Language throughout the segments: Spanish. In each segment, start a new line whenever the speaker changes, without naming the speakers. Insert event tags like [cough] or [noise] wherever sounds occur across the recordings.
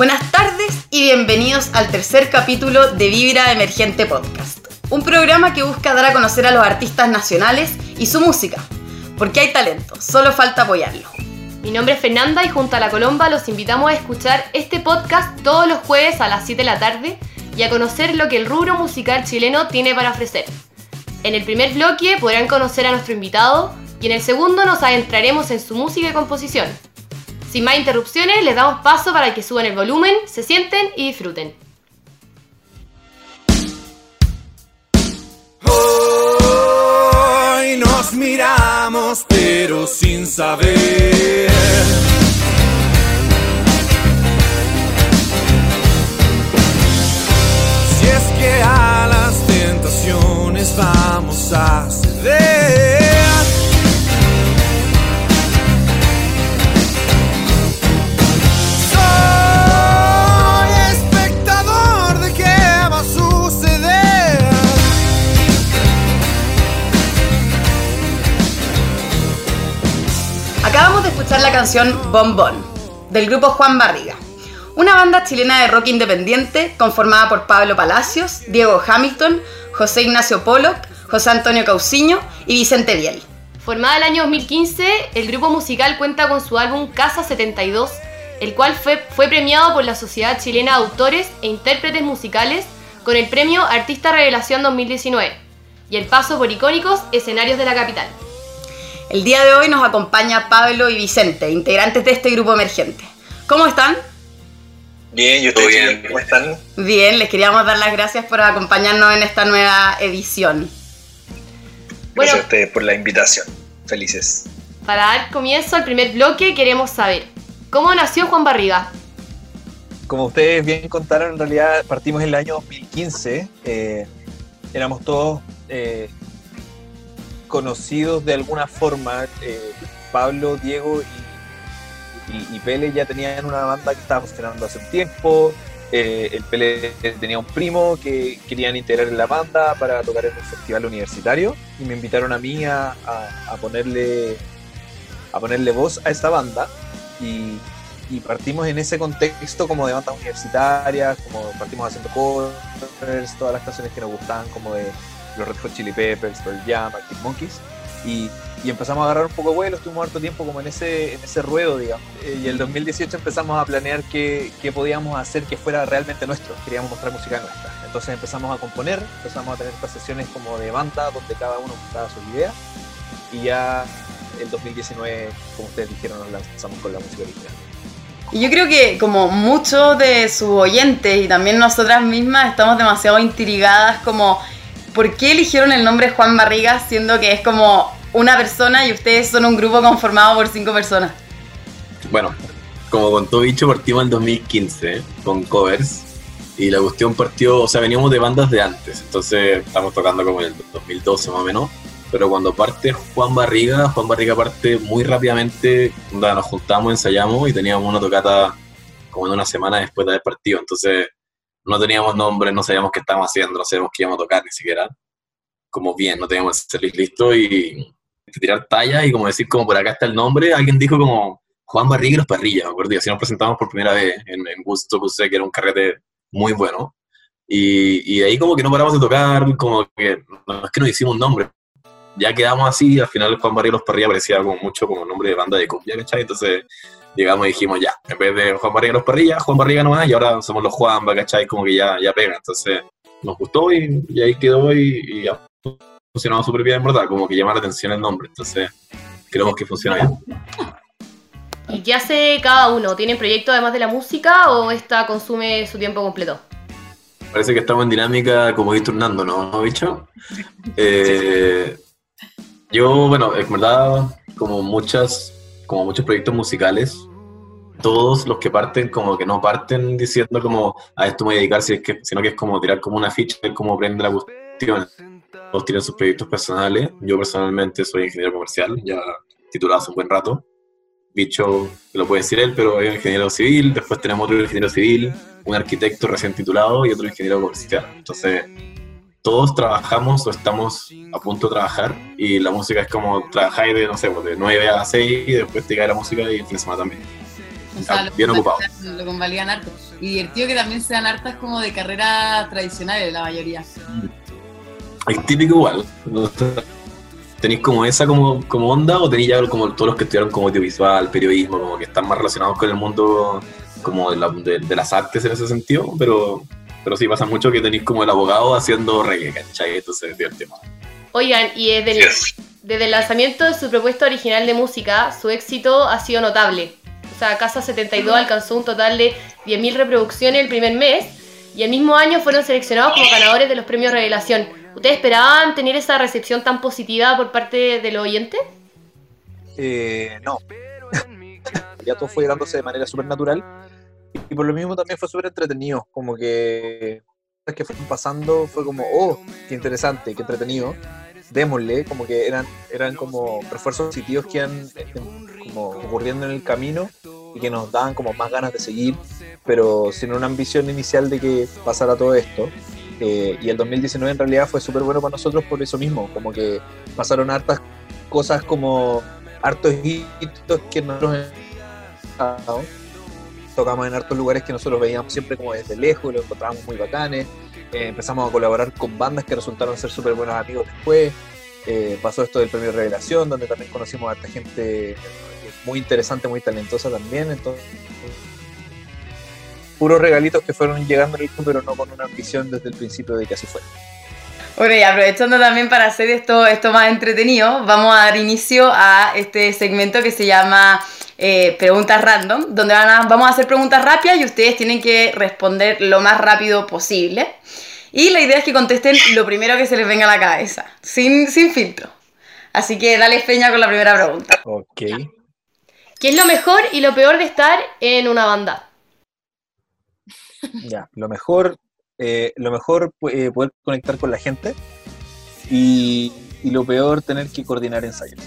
Buenas tardes y bienvenidos al tercer capítulo de Vibra Emergente Podcast, un programa que busca dar a conocer a los artistas nacionales y su música, porque hay talento, solo falta apoyarlo.
Mi nombre es Fernanda y junto a La Colomba los invitamos a escuchar este podcast todos los jueves a las 7 de la tarde y a conocer lo que el rubro musical chileno tiene para ofrecer. En el primer bloque podrán conocer a nuestro invitado y en el segundo nos adentraremos en su música y composición. Sin más interrupciones, les damos paso para que suban el volumen, se sienten y disfruten.
Hoy nos miramos pero sin saber. Si es que a
canción Bon, del grupo Juan Barriga, una banda chilena de rock independiente conformada por Pablo Palacios, Diego Hamilton, José Ignacio Pollock, José Antonio Cauciño y Vicente Biel.
Formada el año 2015, el grupo musical cuenta con su álbum Casa 72, el cual fue, fue premiado por la Sociedad Chilena de Autores e Intérpretes Musicales con el premio Artista Revelación 2019 y el paso por icónicos escenarios de la capital.
El día de hoy nos acompaña Pablo y Vicente, integrantes de este grupo emergente. ¿Cómo están?
Bien, yo estoy bien. ¿Cómo están?
Bien, les queríamos dar las gracias por acompañarnos en esta nueva edición.
Gracias
Bueno.
a ustedes por la invitación. Felices.
Para dar comienzo al primer bloque, queremos saber cómo nació Juan Barriga.
como ustedes bien contaron, en realidad partimos en el año 2015. eh, éramos todos eh, conocidos de alguna forma. eh, Pablo, Diego y, Pele ya tenían una banda que estaba funcionando hace un tiempo. eh, el Pele tenía un primo que querían integrar en la banda para tocar en un festival universitario y me invitaron a mí a ponerle a ponerle voz a esta banda y, y partimos en ese contexto como de bandas universitarias, como partimos haciendo covers, todas las canciones que nos gustaban, como de los Red Hot Chili Peppers, Pearl Jam, Arctic Monkeys, y, y empezamos a agarrar un poco de vuelo, estuvimos harto tiempo como en ese, en ese ruedo, digamos. Eh, Y el 2018 empezamos a planear qué, qué podíamos hacer que fuera realmente nuestro, queríamos mostrar música nuestra. Entonces empezamos a componer, empezamos a tener estas sesiones como de banda, donde cada uno mostraba sus ideas, y ya el 2019, como ustedes dijeron, nos lanzamos con la música original.
Y yo creo que como muchos de sus oyentes y también nosotras mismas estamos demasiado intrigadas como ¿por qué eligieron el nombre Juan Barriga siendo que es como una persona y ustedes son un grupo conformado por cinco personas?
Bueno, como contó Bicho, partimos en 2015 con covers. Y la cuestión partió, o sea, veníamos de bandas de antes, entonces estamos tocando como en el 2012 más o menos, pero cuando parte Juan Barriga, Juan Barriga parte muy rápidamente, nos juntamos, ensayamos y teníamos una tocata como en una semana después de haber partido, entonces no teníamos nombre, no sabíamos qué estábamos haciendo, no sabíamos qué íbamos a tocar ni siquiera, como bien, no teníamos el setlist listo y tirar talla y como decir como por acá está el nombre, alguien dijo como Juan Barriga y los Parrillas, me acuerdo, y así nos presentamos por primera vez en, en Gusto Cusé, que era un carrete muy bueno. Y, y ahí como que no paramos de tocar, como que no es que nos hicimos un nombre. Ya quedamos así, al final Juan Barriga y los Parrillas parecía como mucho como nombre de banda de cumbia, ¿cachai? Entonces llegamos y dijimos ya, en vez de Juan Barriga los Parrillas, Juan Barriga nomás, y ahora somos los Juan, ¿cachai? Como que ya, ya pega. Entonces nos gustó y, y ahí quedó y, y ya funcionaba súper bien, en verdad, como que llama la atención el nombre. Entonces creemos que funciona bien.
¿Y qué hace cada uno? ¿Tienen proyecto además de la música o esta consume su tiempo completo?
Parece que estamos en dinámica como ir turnando, ¿no, bicho? [laughs] Eh, yo, bueno, en verdad, como muchas, como muchos proyectos musicales, todos los que parten como que no parten diciendo como a esto me voy a dedicar, sino que es como tirar como una ficha, ver cómo prende la cuestión. Todos tienen sus proyectos personales. Yo personalmente soy ingeniero comercial, ya titulado hace un buen rato. Bicho, lo puede decir él, pero es ingeniero civil. Después tenemos otro ingeniero civil, un arquitecto recién titulado y otro ingeniero comercial. Entonces, todos trabajamos o estamos a punto de trabajar y la música es como trabajar de, no sé, pues, de 9 a 6 y después te cae la música y el fin de semana también.
O sea,
Bien
lo
ocupado.
convalidan- Lo convalidan harto. y divertido que también sean hartas como de carreras tradicionales, la mayoría.
Es típico igual. ¿Tenéis como esa como, como onda o tenéis ya como todos los que estudiaron como audiovisual, periodismo, como que están más relacionados con el mundo como de, la- de- de las artes en ese sentido? Pero, pero sí pasa mucho que tenéis como el abogado haciendo reggae, ¿cachai? Entonces es divertido.
Oigan, y desde el, desde el lanzamiento de su propuesta original de música, su éxito ha sido notable. Sea, Casa 72 alcanzó un total de 10.000 reproducciones el primer mes y el mismo año fueron seleccionados como ganadores de los premios Revelación. ¿Ustedes esperaban tener esa recepción tan positiva por parte de los oyentes?
Eh, no. [laughs] ya todo fue dándose de manera súper natural. Y por lo mismo también fue súper entretenido. Como que las que fueron pasando fue como, oh, qué interesante, qué entretenido. Démosle, como que eran, eran como refuerzos positivos que iban como ocurriendo en el camino y que nos daban como más ganas de seguir, pero sin una ambición inicial de que pasara todo esto. Eh, y el 2019 en realidad fue súper bueno para nosotros por eso mismo, como que pasaron hartas cosas como hartos hitos que nosotros tocamos en hartos lugares que nosotros veíamos siempre como desde lejos, los encontrábamos muy bacanes, eh, empezamos a colaborar con bandas que resultaron ser súper buenos amigos después, eh, pasó esto del premio Revelación, donde también conocimos a harta gente muy interesante, muy talentosa también, entonces puros regalitos que fueron llegando club, pero no con una ambición desde el principio de que así fuera.
Bueno, y aprovechando también para hacer esto, esto más entretenido, vamos a dar inicio a este segmento que se llama eh, Preguntas Random, donde van a- vamos a hacer preguntas rápidas y ustedes tienen que responder lo más rápido posible. Y la idea es que contesten lo primero que se les venga a la cabeza, sin, sin filtro. Así que dale feña con la primera pregunta.
Ok.
¿Qué es lo mejor y lo peor de estar en una banda?
Ya, lo mejor, eh, lo mejor pu- eh, poder conectar con la gente y, y lo peor tener que coordinar ensayos.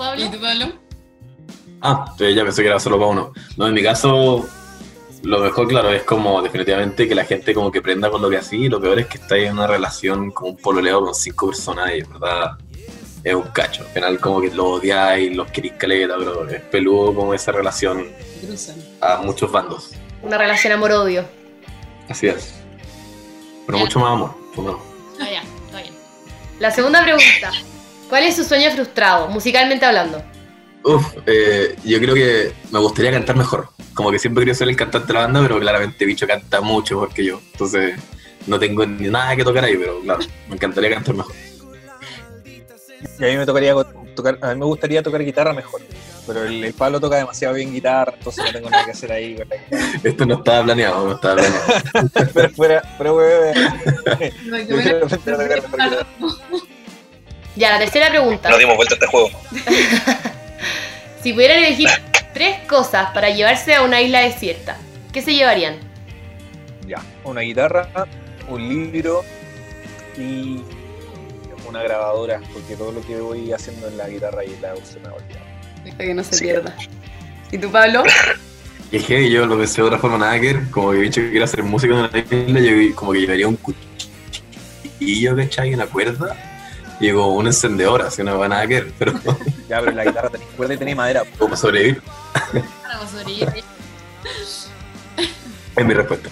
¿Y tú, Pablo?
¿Y tú, Pablo?
Ah, ya pensé que era solo para uno. No, en mi caso, lo mejor, claro, es como definitivamente que la gente como que prenda con lo que así. Lo peor es que estáis en una relación como un pololeo con cinco personas y, verdad, es un cacho. Al final como que lo odiáis, los queréis caleta, pero es peludo como esa relación a muchos bandos.
Una relación amor-odio.
Así es. Pero
Ya.
mucho más amor. pues no.
Ah, ya, está bien. La segunda pregunta. ¿Cuál es su sueño frustrado, musicalmente hablando?
Uf, eh, yo creo que me gustaría cantar mejor. Como que siempre quería ser el cantante de la banda, pero claramente Bicho canta mucho mejor que yo. Entonces no tengo ni nada que tocar ahí, pero claro, me encantaría cantar mejor.
Y a mí me tocaría tocar, a mí me gustaría tocar guitarra mejor, pero el, el Pablo toca demasiado bien guitarra, entonces no tengo nada que hacer ahí. [laughs]
Esto no estaba planeado, no estaba planeado. [laughs]
Pero fuera, pero [laughs]
Ya, la tercera pregunta.
No dimos vuelta a este juego. [laughs]
Si pudieran elegir tres cosas para llevarse a una isla desierta, ¿qué se llevarían?
Ya, una guitarra, un libro y una grabadora, porque todo lo que voy haciendo en la guitarra y en la se me va a
que no se
Sí.
pierda. ¿Y tú, Pablo?
Y [laughs] es que yo lo pensé de otra forma, nada que ver. Como que Bicho quiere hacer música en la isla, yo como que llevaría un cuchillo, ¿cachai? Una cuerda. Y digo, un encendedor, así no va nada que ver, pero [laughs]
Ya, pero en la guitarra tenéis cuerda y tenéis madera.
como sobrevivir es mi respuesta.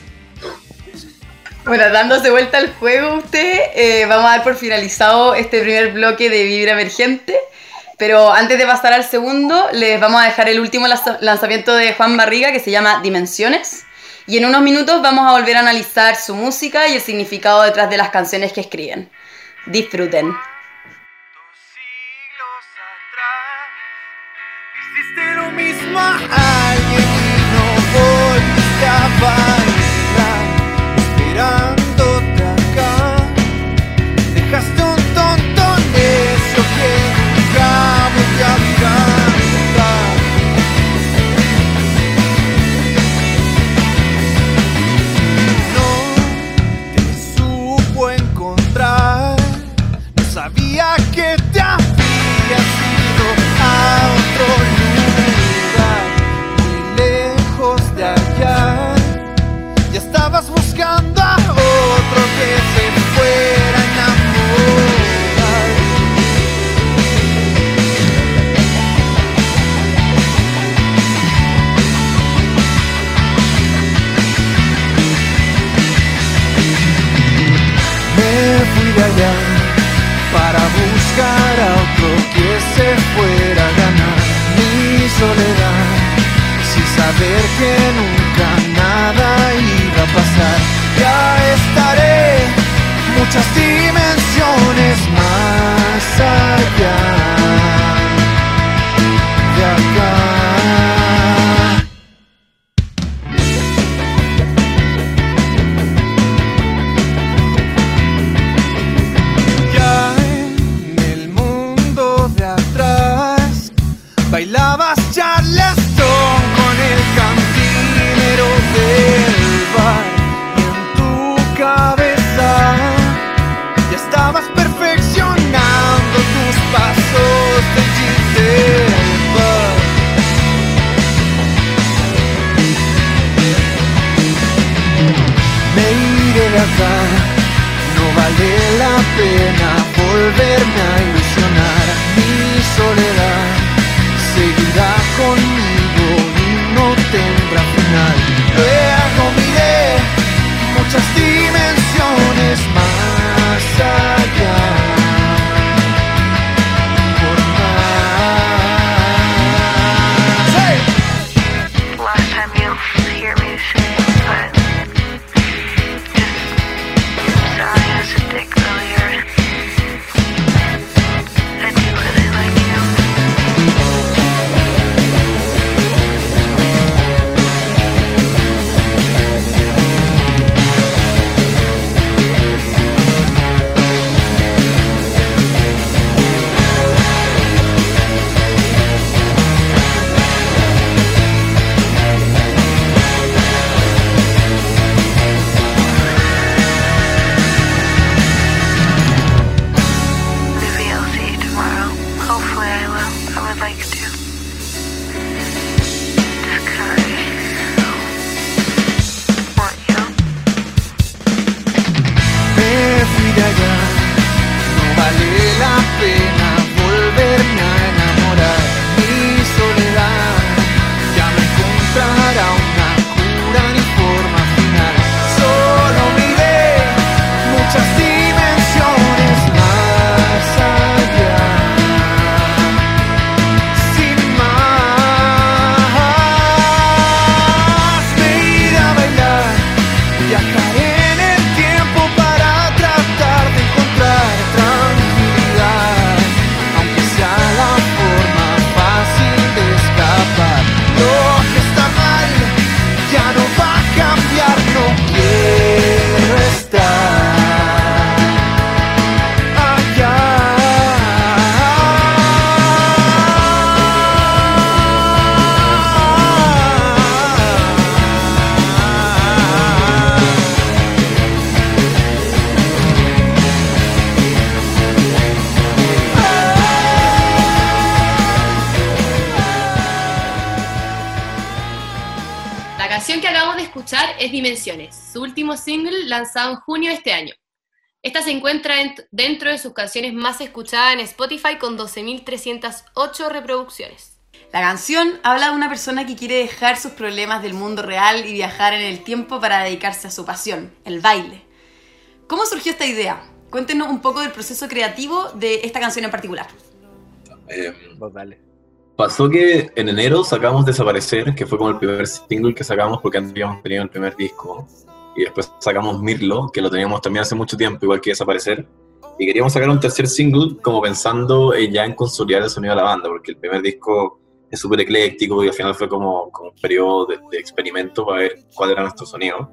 Bueno, dándose vuelta al juego usted, eh, vamos a dar por finalizado este primer bloque de Vibra Emergente. Pero antes de pasar al segundo, les vamos a dejar el último lanza- lanzamiento de Juan Barriga que se llama Dimensiones. Y en unos minutos vamos a volver a analizar su música y el significado detrás de las canciones que escriben. Disfruten.
Atrás. Hiciste lo mismo a alguien y no volviste a pequeno night. Escuchar es Dimensiones, su último single lanzado en junio de este año. Esta se encuentra en- dentro de sus canciones más escuchadas en Spotify con 12.308 reproducciones.
La canción habla de una persona que quiere dejar sus problemas del mundo real y viajar en el tiempo para dedicarse a su pasión, el baile. ¿Cómo surgió esta idea? Cuéntenos un poco del proceso creativo de esta canción en particular.
Eh,
Vos dale.
Pasó que en enero sacamos Desaparecer, que fue como el primer single que sacamos porque habíamos tenido el primer disco. Y después sacamos Mirlo, que lo teníamos también hace mucho tiempo, igual que Desaparecer. Y queríamos sacar un tercer single como pensando eh, ya en consolidar el sonido de la banda, porque el primer disco es súper ecléctico y al final fue como, como un periodo de, de experimento para ver cuál era nuestro sonido.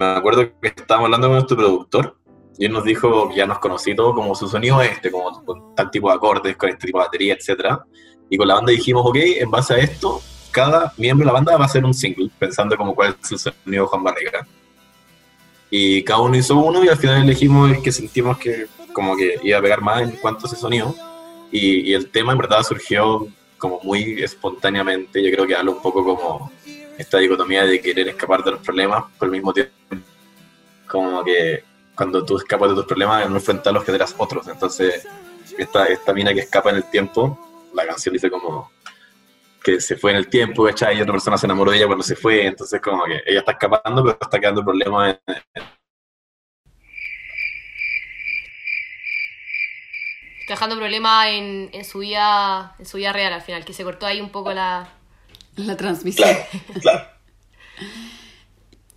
Me acuerdo que estábamos hablando con nuestro productor y él nos dijo que ya nos conocí todo como su sonido es este, como con tal tipo de acordes, con este tipo de batería, etc. Y con la banda dijimos, ok, en base a esto, cada miembro de la banda va a hacer un single, pensando como cuál es el sonido Juan Barriga. Y cada uno hizo uno y al final elegimos el que sentimos que como que iba a pegar más en cuanto a ese sonido. Y, y el tema en verdad surgió como muy espontáneamente, yo creo que habla un poco como esta dicotomía de querer escapar de los problemas, pero al mismo tiempo como que cuando tú escapas de tus problemas no enfrentarlos generas otros. Entonces, esta, esta mina que escapa en el tiempo, la canción dice como que se fue en el tiempo, ¿cachai? Y otra persona se enamoró de ella cuando se fue, entonces como que ella está escapando, pero está quedando el problema en,
Está dejando problemas en, en su vida, en su vida real al final, que se cortó ahí un poco la...
La transmisión.
Claro, claro. [laughs]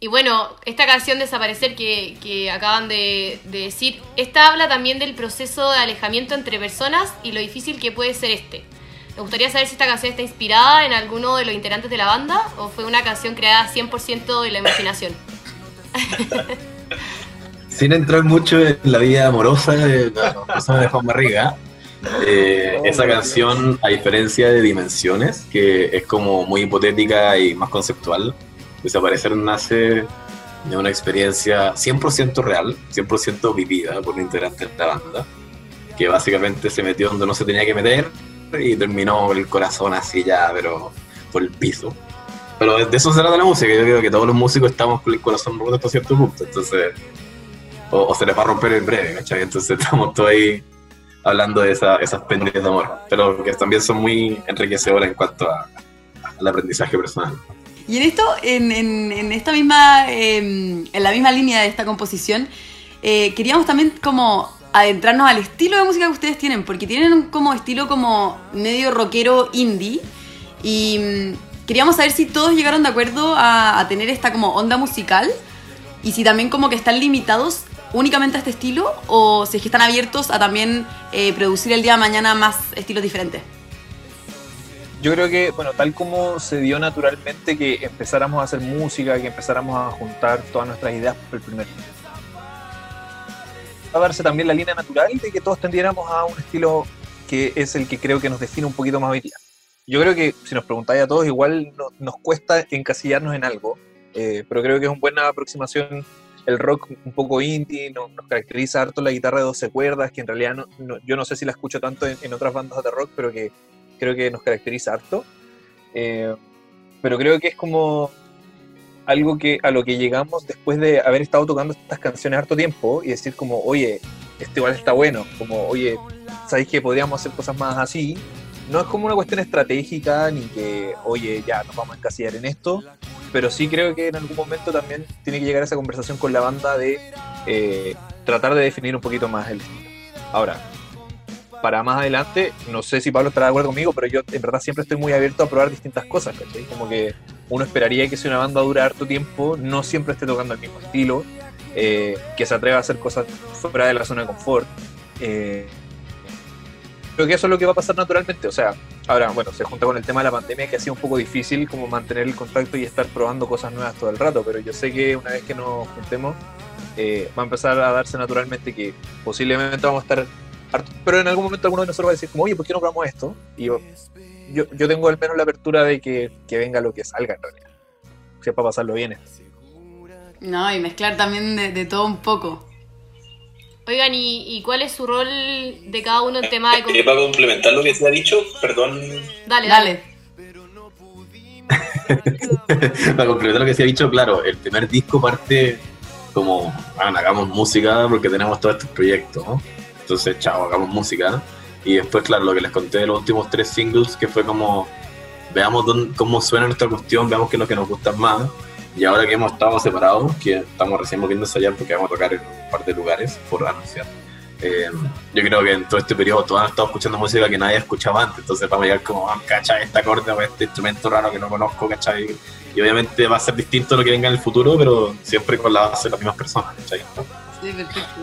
Y bueno, esta canción Desaparecer que, que acaban de, de decir, esta habla también del proceso de alejamiento entre personas y lo difícil que puede ser este. Me gustaría saber si esta canción está inspirada en alguno de los integrantes de la banda o fue una canción creada 100% de la imaginación. [laughs]
Sin entrar mucho en la vida amorosa de la persona de Juan Barriga, eh, esa canción, a diferencia de Dimensiones, que es como muy hipotética y más conceptual, Desaparecer nace de una experiencia 100% real, 100% vivida por un integrante de la banda, que básicamente se metió donde no se tenía que meter y terminó el corazón así ya, pero por el piso. Pero de eso se trata la música, yo creo que todos los músicos estamos con el corazón roto hasta cierto punto, entonces o, o se les va a romper en breve, ¿cachai? Entonces [laughs] estamos todos ahí hablando de esa- esas pendientes de amor, pero que también son muy enriquecedoras en cuanto a- al aprendizaje personal.
Y en esto, en, en- en esta misma, eh, en la misma línea de esta composición, eh, queríamos también como adentrarnos al estilo de música que ustedes tienen, porque tienen como estilo como medio rockero indie, y mm, queríamos saber si todos llegaron de acuerdo a, a tener esta como onda musical, y si también como que están limitados únicamente a este estilo, o si es que están abiertos a también eh, producir el día de mañana más estilos diferentes.
Yo creo que, bueno, tal como se dio naturalmente que empezáramos a hacer música, que empezáramos a juntar todas nuestras ideas por el primer a darse también la línea natural de que todos tendiéramos a un estilo que es el que creo que nos define un poquito más hoy día. Yo creo que si nos preguntáis a todos, igual no- nos cuesta encasillarnos en algo, eh, pero creo que es una buena aproximación. El rock un poco indie, no- nos caracteriza harto la guitarra de 12 cuerdas, que en realidad no- yo no sé si la escucho tanto en, en otras bandas de rock, pero que creo que nos caracteriza harto. Eh, pero creo que es como algo que a lo que llegamos después de haber estado tocando estas canciones harto tiempo y decir como, oye, este igual está bueno, como, oye, ¿sabéis que podríamos hacer cosas más así? No es como una cuestión estratégica ni que, oye, ya nos vamos a encasillar en esto, pero sí creo que en algún momento también tiene que llegar esa conversación con la banda de eh, tratar de definir un poquito más el estilo. Ahora, para más adelante, no sé si Pablo estará de acuerdo conmigo, pero yo en verdad siempre estoy muy abierto a probar distintas cosas, ¿cachai? Como que uno esperaría que si una banda dura harto tiempo, no siempre esté tocando el mismo estilo, eh, que se atreva a hacer cosas fuera de la zona de confort. Eh, creo que eso es lo que va a pasar naturalmente. O sea, ahora, bueno, se junta con el tema de la pandemia que ha sido un poco difícil como mantener el contacto y estar probando cosas nuevas todo el rato, pero yo sé que una vez que nos juntemos, eh, va a empezar a darse naturalmente que posiblemente vamos a estar pero en algún momento alguno de nosotros va a decir como, oye, ¿por qué no probamos esto? Y yo, yo, yo tengo al menos la apertura de que, que venga lo que salga en realidad. Si es para pasarlo bien.
No, y mezclar también de, de todo un poco.
Oigan, ¿y, y cuál es su rol de cada uno en tema de... com-
Eh, para complementar lo que se ha dicho, perdón,
Dale, dale.
Dale. [laughs]
Para complementar lo que se ha dicho, claro, el primer disco parte como, bueno, hagamos música porque tenemos todos estos proyectos, ¿no? Entonces, chao, hagamos música. Y después, claro, lo que les conté de los últimos tres singles, que fue como, veamos dónde- cómo suena nuestra cuestión, veamos qué es lo que nos gusta más. Y ahora que hemos estado separados, que estamos recién volviendo a ensayar porque vamos a tocar en un par de lugares por anunciar. eh, yo creo que en todo este periodo todos han estado escuchando música que nadie escuchaba antes, entonces vamos a llegar como, ah, ¿cachai? Este acorde o este instrumento raro que no conozco, ¿cachai? Y obviamente va a ser distinto lo que venga en el futuro, pero siempre con la base de las mismas personas, ¿cachai? ¿no?
Sí, perfecto.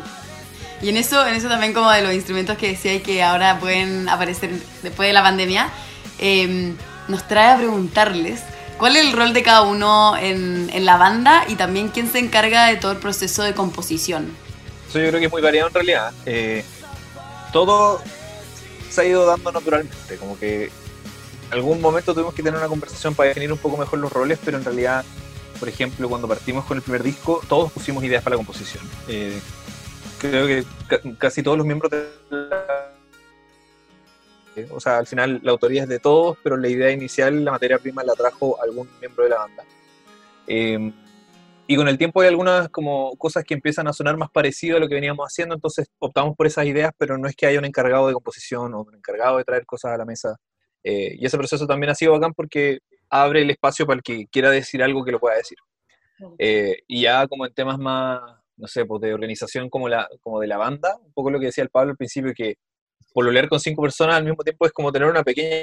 Y en eso, en eso también como de los instrumentos que decía y que ahora pueden aparecer después de la pandemia, eh, nos trae a preguntarles cuál es el rol de cada uno en, en la banda y también quién se encarga de todo el proceso de composición.
Eso yo creo que es muy variado en realidad. Eh, todo se ha ido dando naturalmente, como que en algún momento tuvimos que tener una conversación para definir un poco mejor los roles, pero en realidad, por ejemplo, cuando partimos con el primer disco, todos pusimos ideas para la composición. Eh, creo que ca- casi todos los miembros de la... O sea, al final la autoría es de todos, pero la idea inicial, la materia prima, la trajo algún miembro de la banda. Eh, y con el tiempo hay algunas como cosas que empiezan a sonar más parecido a lo que veníamos haciendo, entonces optamos por esas ideas, pero no es que haya un encargado de composición o un encargado de traer cosas a la mesa. Eh, y ese proceso también ha sido bacán porque abre el espacio para el que quiera decir algo que lo pueda decir. Eh, y ya como en temas más, no sé, pues de organización como, la, como de la banda, un poco lo que decía el Pablo al principio, que pololear con cinco personas al mismo tiempo es como tener una pequeña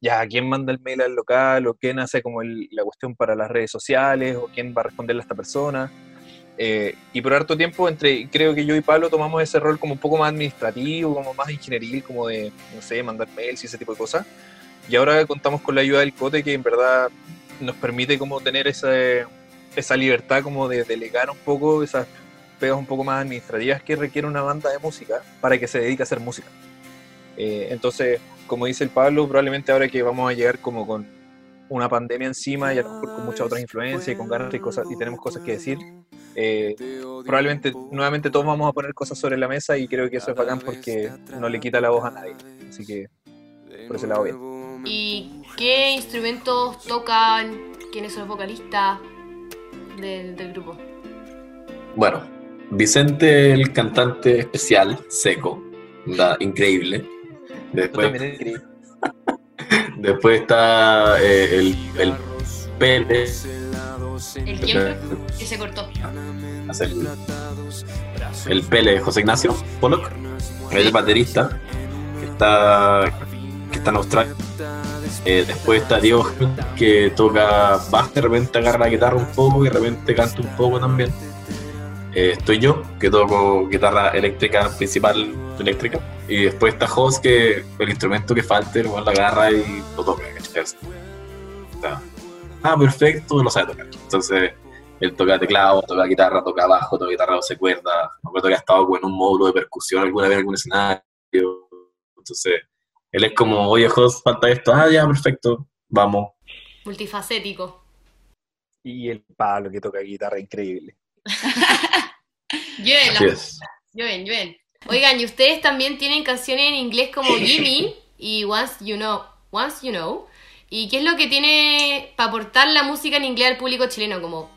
ya quién manda el mail al local o quién hace como la cuestión para las redes sociales o quién va a responderle a esta persona. Eh, y por harto tiempo, entre creo que yo y Pablo tomamos ese rol como un poco más administrativo, como más ingenieril, como de, no sé, mandar mails y ese tipo de cosas. Y ahora contamos con la ayuda del Cote que en verdad nos permite como tener ese, esa libertad como de delegar un poco esas pegas un poco más administrativas que requiere una banda de música para que se dedique a hacer música. Eh, entonces, como dice el Pablo, probablemente ahora que vamos a llegar como con una pandemia encima y con muchas otras influencias y con ganas y, cosas, y tenemos cosas que decir, eh, probablemente nuevamente todos vamos a poner cosas sobre la mesa y creo que eso es bacán porque no le quita la voz a nadie. Así que por ese lado bien.
¿Y qué instrumentos tocan? ¿Quiénes son los vocalistas del, del grupo?
Bueno, Vicente, el cantante especial, seco, da, increíble. Después,
increíble. [laughs]
después está eh, el, el Pérez,
¿El quién? Que se cortó.
hace el, el Pele José Ignacio Pollock, el baterista, que está, que está en Australia. Eh, después está Diego, que toca bass, de repente agarra la guitarra un poco y de repente canta un poco también. Eh, estoy yo, que toco guitarra eléctrica principal eléctrica. Y después está Jos, que el instrumento que falte, lo la agarra y lo toca. sea, ah, perfecto, lo sabe tocar. Entonces, él toca teclado, toca guitarra, toca bajo, toca guitarra 12 cuerdas. Me acuerdo que ha estado en un módulo de percusión alguna vez en algún escenario. Entonces, él es como, oye, Jos, falta esto. Ah, ya, perfecto, vamos.
Multifacético.
Y el Pablo que toca guitarra increíble. [laughs]
Es.
llueven, llueven. Oigan, y ustedes también tienen canciones en inglés como [laughs] Gimme y Once You Know. Once You Know. ¿Y qué es lo que tiene para aportar la música en inglés al público chileno? Como,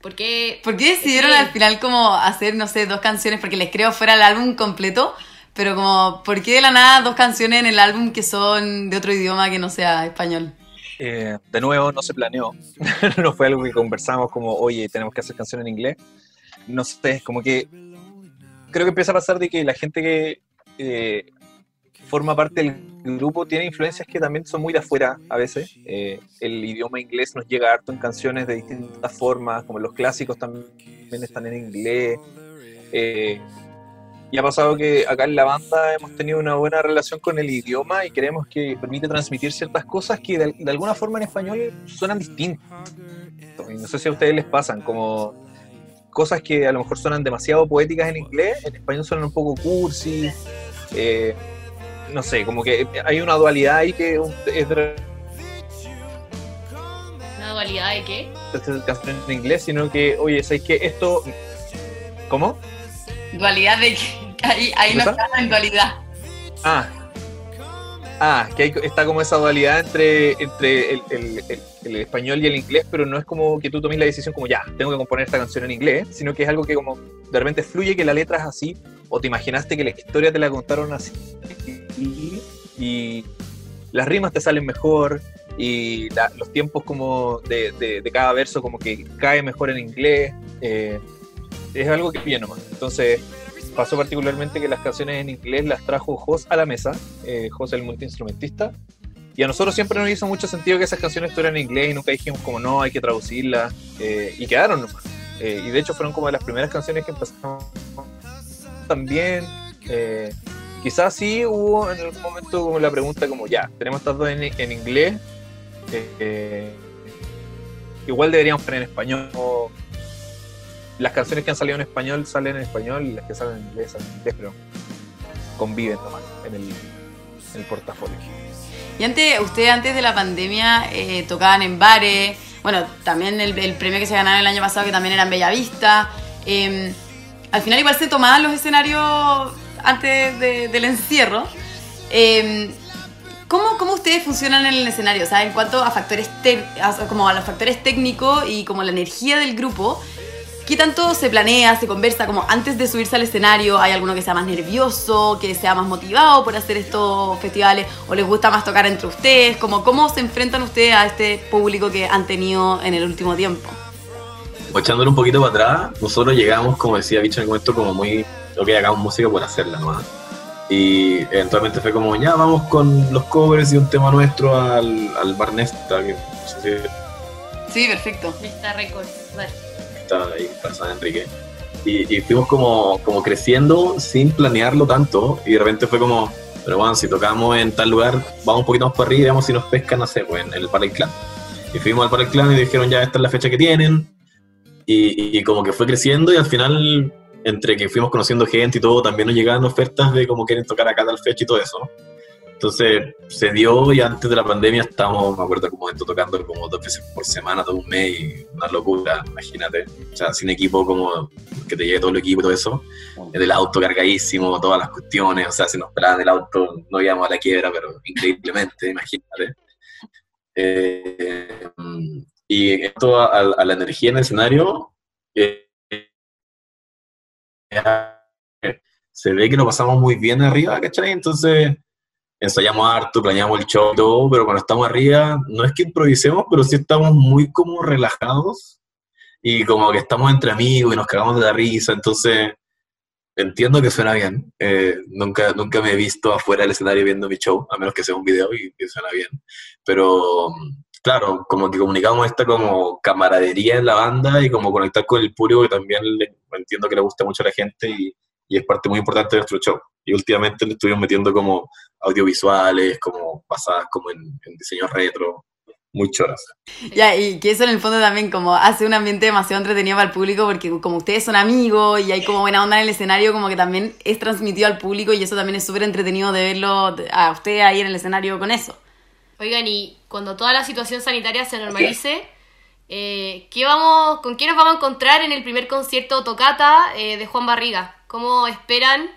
¿por qué?
¿Por qué decidieron al final como hacer, no sé, dos canciones? Porque les creo fuera el álbum completo, pero como, ¿por qué de la nada dos canciones en el álbum que son de otro idioma que no sea español?
Eh, de nuevo, no se planeó. [laughs] no fue algo que conversamos como, oye, tenemos que hacer canción en inglés. No sé, como que creo que empieza a pasar de que la gente que eh, forma parte del grupo tiene influencias que también son muy de afuera a veces. Eh, el idioma inglés nos llega harto en canciones de distintas formas, como los clásicos también están en inglés. Eh, y ha pasado que acá en la banda hemos tenido una buena relación con el idioma y creemos que permite transmitir ciertas cosas que de, de alguna forma en español suenan distintos. Y no sé si a ustedes les pasan, como cosas que a lo mejor suenan demasiado poéticas en inglés, en español suenan un poco cursi. eh, no sé, como que hay una dualidad ahí que es de
¿Una dualidad de qué?
en inglés, sino que, oye, ¿sabes qué? Esto. ¿Cómo?
Dualidad de que ahí, ahí no
¿Verdad?
estamos en dualidad.
Ah. Ah, que hay- está como esa dualidad entre, entre el, el- el- el español y el inglés, pero no es como que tú tomes la decisión como ya, tengo que componer esta canción en inglés, sino que es algo que como de repente fluye que la letra es así, o te imaginaste que la historia te la contaron así, y, y las rimas te salen mejor, y la- los tiempos como de, de- de cada verso como que cae mejor en inglés, eh, es algo que viene nomás. Entonces pasó particularmente que las canciones en inglés las trajo Jos a la mesa, eh, Jos el multiinstrumentista, y a nosotros siempre nos hizo mucho sentido que esas canciones estuvieran en inglés y nunca dijimos como no, hay que traducirlas, eh, y quedaron nomás. Eh, y de hecho fueron como de las primeras canciones que empezamos también. eh, quizás sí hubo en algún momento como la pregunta como ya, tenemos estas dos en, inglés, igual deberíamos poner en español. Las canciones que han salido en español salen en español y las que salen en inglés salen en inglés, pero conviven nomás en el, en el portafolio.
Y antes, ustedes antes de la pandemia eh, tocaban en bares, bueno, también el, el premio que se ganaron el año pasado que también era en Bellavista. Eh, al final igual se tomaban los escenarios antes de- del encierro. Eh, ¿cómo, ¿Cómo ustedes funcionan en el escenario? O sea, en cuanto a factores, tec- a- como a los factores técnicos y como la energía del grupo, ¿Qué tanto se planea, se conversa como antes de subirse al escenario? ¿Hay alguno que sea más nervioso, que sea más motivado por hacer estos festivales? ¿O les gusta más tocar entre ustedes? Como, ¿Cómo se enfrentan ustedes a este público que han tenido en el último tiempo?
O echándolo un poquito para atrás, nosotros llegamos, como decía Bicho en el momento, como muy, ok, hagamos música por hacerla nomás. Y eventualmente fue como, ya vamos con los covers y un tema nuestro al, al bar Nesta, que no sé si
Sí, perfecto.
Esta récord. Vale.
Está ahí Enrique. Y, y fuimos como, como creciendo sin planearlo tanto. Y de repente fue como, pero bueno, si tocamos en tal lugar, vamos un poquito más para arriba y veamos si nos pescan, no sé, pues en el del Clan. Y fuimos al del Clan y dijeron, ya esta es la fecha que tienen. Y, y como que fue creciendo y al final, entre que fuimos conociendo gente y todo, también nos llegaban ofertas de cómo quieren tocar acá tal fecha y todo eso. Entonces se dio y antes de la pandemia estábamos, me acuerdo, como esto tocando como dos veces por semana, todo un mes y una locura, imagínate. O sea, sin equipo, como que te llegue todo el equipo y todo eso. Del auto cargadísimo, todas las cuestiones, o sea, si nos pelaban el auto no íbamos a la quiebra, pero increíblemente, imagínate. Eh, y esto a, a la energía en el escenario, eh, se ve que lo pasamos muy bien arriba, ¿cachai? Entonces ensayamos harto, planeamos el show y todo, pero cuando estamos arriba, no es que improvisemos, pero sí estamos muy como relajados y como que estamos entre amigos y nos cagamos de la risa, entonces entiendo que suena bien. Eh, nunca, nunca me he visto afuera del escenario viendo mi show, a menos que sea un video y suena bien. Pero claro, como que comunicamos esta como camaradería en la banda y como conectar con el público que también le- entiendo que le gusta mucho a la gente y es parte muy importante de nuestro show. Y últimamente le estuvimos metiendo como audiovisuales, como basadas como en, en diseño retro, muy choras.
Ya, y que eso en el fondo también como hace un ambiente demasiado entretenido para el público porque como ustedes son amigos y hay como buena onda en el escenario, como que también es transmitido al público y eso también es súper entretenido de verlo a usted ahí en el escenario con eso.
Oigan, y cuando toda la situación sanitaria se normalice, eh, ¿qué vamos, ¿con qué nos vamos a encontrar en el primer concierto tocata eh, de Juan Barriga? ¿Cómo esperan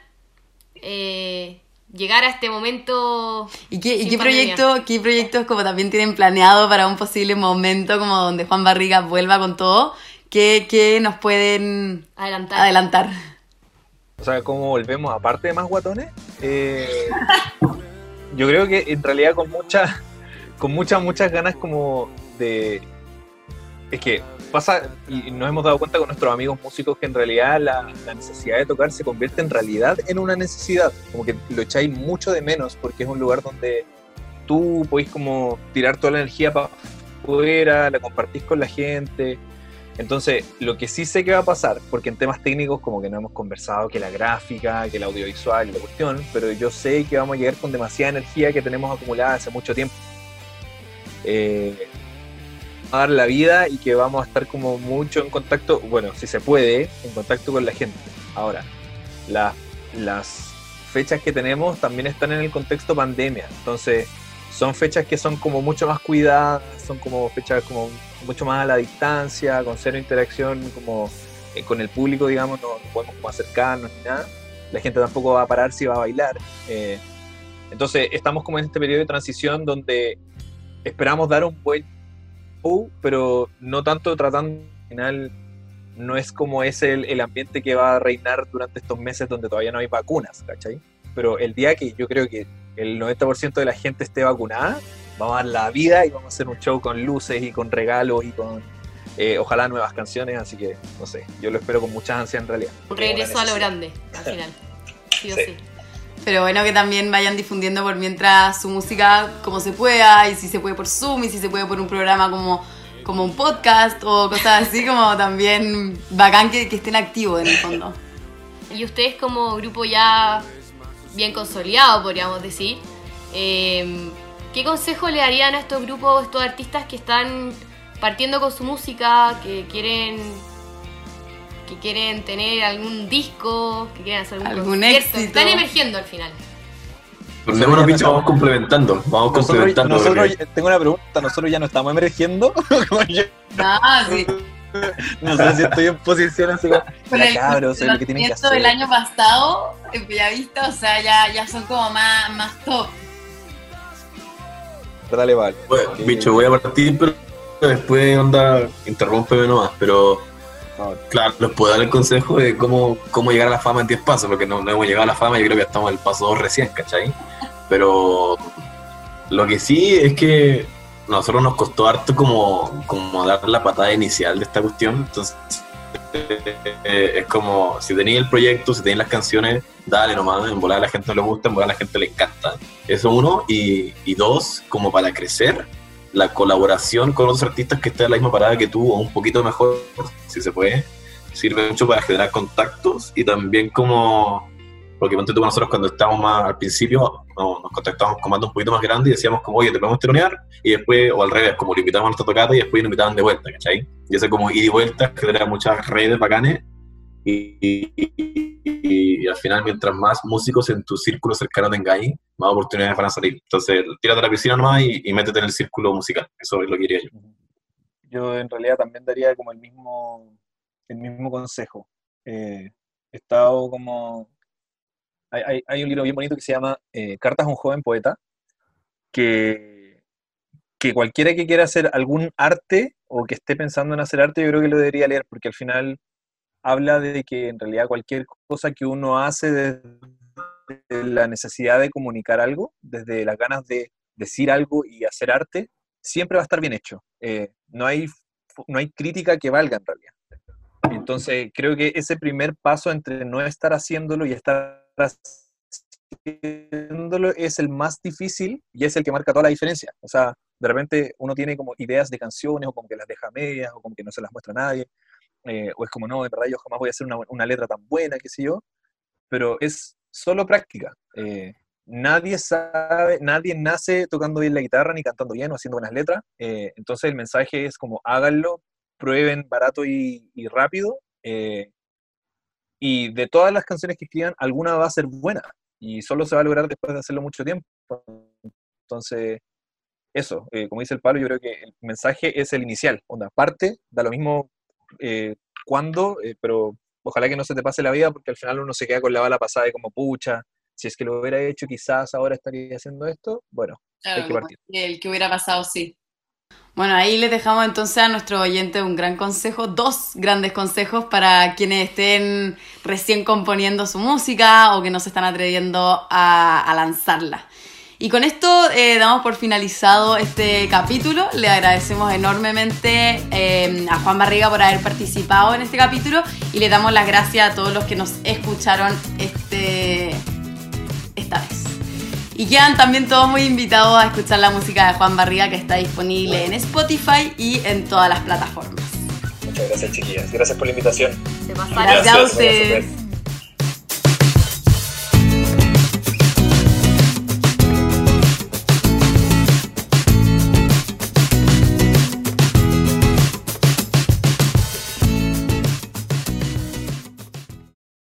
eh, llegar a este momento?
¿Y qué, y qué proyecto, qué proyectos como también tienen planeado para un posible momento como donde Juan Barriga vuelva con todo? ¿Qué, qué nos pueden
Adelantar.
adelantar?
O sea, ¿cómo volvemos aparte de más guatones? Eh, yo creo que en realidad con muchas, con muchas, muchas ganas como de... Es que pasa, y nos hemos dado cuenta con nuestros amigos músicos que en realidad la, la necesidad de tocar se convierte en realidad en una necesidad. Como que lo echáis mucho de menos porque es un lugar donde tú podéis como tirar toda la energía para afuera, la compartís con la gente. Entonces, lo que sí sé que va a pasar, porque en temas técnicos como que no hemos conversado que la gráfica, que el audiovisual la cuestión, pero yo sé que vamos a llegar con demasiada energía que tenemos acumulada hace mucho tiempo. Eh, a dar la vida y que vamos a estar como mucho en contacto, bueno, si se puede, en contacto con la gente. Ahora, la- las fechas que tenemos también están en el contexto pandemia, entonces son fechas que son como mucho más cuidadas, son como fechas como mucho más a la distancia, con cero interacción como eh, con el público, digamos, no, podemos acercarnos ni nada. La gente tampoco va a parar si va a bailar. eh, entonces estamos como en este periodo de transición donde esperamos dar un buen show, pero no tanto tratando al final no es como es el, el ambiente que va a reinar durante estos meses donde todavía no hay vacunas, ¿cachai? Pero el día que yo creo que el 90% de la gente esté vacunada, vamos a dar la vida y vamos a hacer un show con luces y con regalos y con eh, ojalá nuevas canciones, así que no sé, yo lo espero con mucha ansia en realidad.
Un regreso a lo grande, al final. Sí o
Sí.
sí.
Pero bueno, que también vayan difundiendo por mientras su música como se pueda, y si se puede por Zoom, y si se puede por un programa como, como un podcast o cosas así, como también bacán que, estén activos en el fondo.
Y ustedes como grupo ya bien consolidado, podríamos decir, eh, ¿qué consejo le darían a estos grupos, a estos artistas que están partiendo con su música, que quieren que quieren tener algún disco, que quieren hacer algún,
Algún
concierto,
éxito.
están emergiendo al final?
Démonos bicho, vamos complementando, vamos
Nosotros,
complementando.
nosotros-
porque-
tengo una pregunta, nosotros ya no estamos emergiendo. [laughs] Como yo
Ah, sí.
no sé si estoy en posición así como, [laughs]
Con
"Ya,
el
cabros, lo que tienen que hacer.
del año pasado, en Bellavista, o sea, ya, ya son como más, más top.
Dale, vale.
Bueno, bicho, voy a partir, pero después, onda, interrúmpeme nomás, pero claro, les puedo dar el consejo de cómo, cómo llegar a la fama en 10 pasos, porque no, hemos llegado a la fama, yo creo que estamos en el paso 2 recién, ¿cachai? Pero lo que sí es que nosotros nos costó harto como, como dar la patada inicial de esta cuestión, entonces eh, es como, si tenéis el proyecto, si tenéis las canciones, dale nomás, en volar a la gente no le gusta, en volar a la gente le encanta. Eso uno, y, y dos, como para crecer, la colaboración con otros artistas que estén en la misma parada que tú o un poquito mejor, si se puede, sirve mucho para generar contactos y también como, porque ponte tú nosotros cuando estábamos más al principio, no, nos contactábamos con bandas un poquito más grandes y decíamos como, oye, te podemos telonear, y después, o al revés, como lo invitamos a nuestra tocata y después nos invitaban de vuelta, ¿cachai? Y eso como ida y vuelta genera muchas redes bacanes y, y- y- al final mientras más músicos en tu círculo cercano tengáis, más oportunidades van a salir. Entonces, tírate a la piscina nomás y métete en el círculo musical. Eso es lo que diría yo.
Yo en realidad también daría como el mismo, el mismo consejo. Eh, he estado como... Hay, hay- hay un libro bien bonito que se llama eh, Cartas a un joven poeta, que, que cualquiera que quiera hacer algún arte o que esté pensando en hacer arte, yo creo que lo debería leer, porque al final habla de que en realidad cualquier cosa que uno hace desde la necesidad de comunicar algo, desde las ganas de decir algo y hacer arte, siempre va a estar bien hecho. Eh, no, hay, no hay crítica que valga en realidad. Entonces, creo que ese primer paso entre no estar haciéndolo y estar haciéndolo es el más difícil y es el que marca toda la diferencia. O sea, de repente uno tiene como ideas de canciones o como que las deja medias o como que no se las muestra a nadie. Eh, o es como, no, de verdad yo jamás voy a hacer una, una letra tan buena, qué sé yo. Pero es solo práctica. Eh, nadie sabe, nadie nace tocando bien la guitarra, ni cantando bien o haciendo buenas letras. Eh, entonces el mensaje es como háganlo, prueben barato y, rápido. y de todas las canciones que escriban, alguna va a ser buena. Y solo se va a lograr después de hacerlo mucho tiempo. Entonces, eso, como dice el Pablo, yo creo que el mensaje es el inicial. Onda, parte, da lo mismo eh, cuándo, eh, pero ojalá que no se te pase la vida porque al final uno se queda con la bala pasada de como pucha. Si es que lo hubiera hecho, quizás ahora estaría haciendo esto. Bueno,
Claro,
hay que
como
partir.
que el que hubiera pasado, sí.
Bueno, ahí les dejamos entonces a nuestro oyente un gran consejo, dos grandes consejos para quienes estén recién componiendo su música o que no se están atreviendo a, a lanzarla. Y con esto eh, damos por finalizado este capítulo. Le agradecemos enormemente eh, a Juan Barriga por haber participado en este capítulo y le damos las gracias a todos los que nos escucharon este, esta vez. Y quedan también todos muy invitados a escuchar la música de Juan Barriga que está disponible en Spotify y en todas las plataformas.
Muchas gracias, chiquillas. Gracias por la invitación.
Se pasaron.
Gracias a
Gracias,
ustedes.
gracias.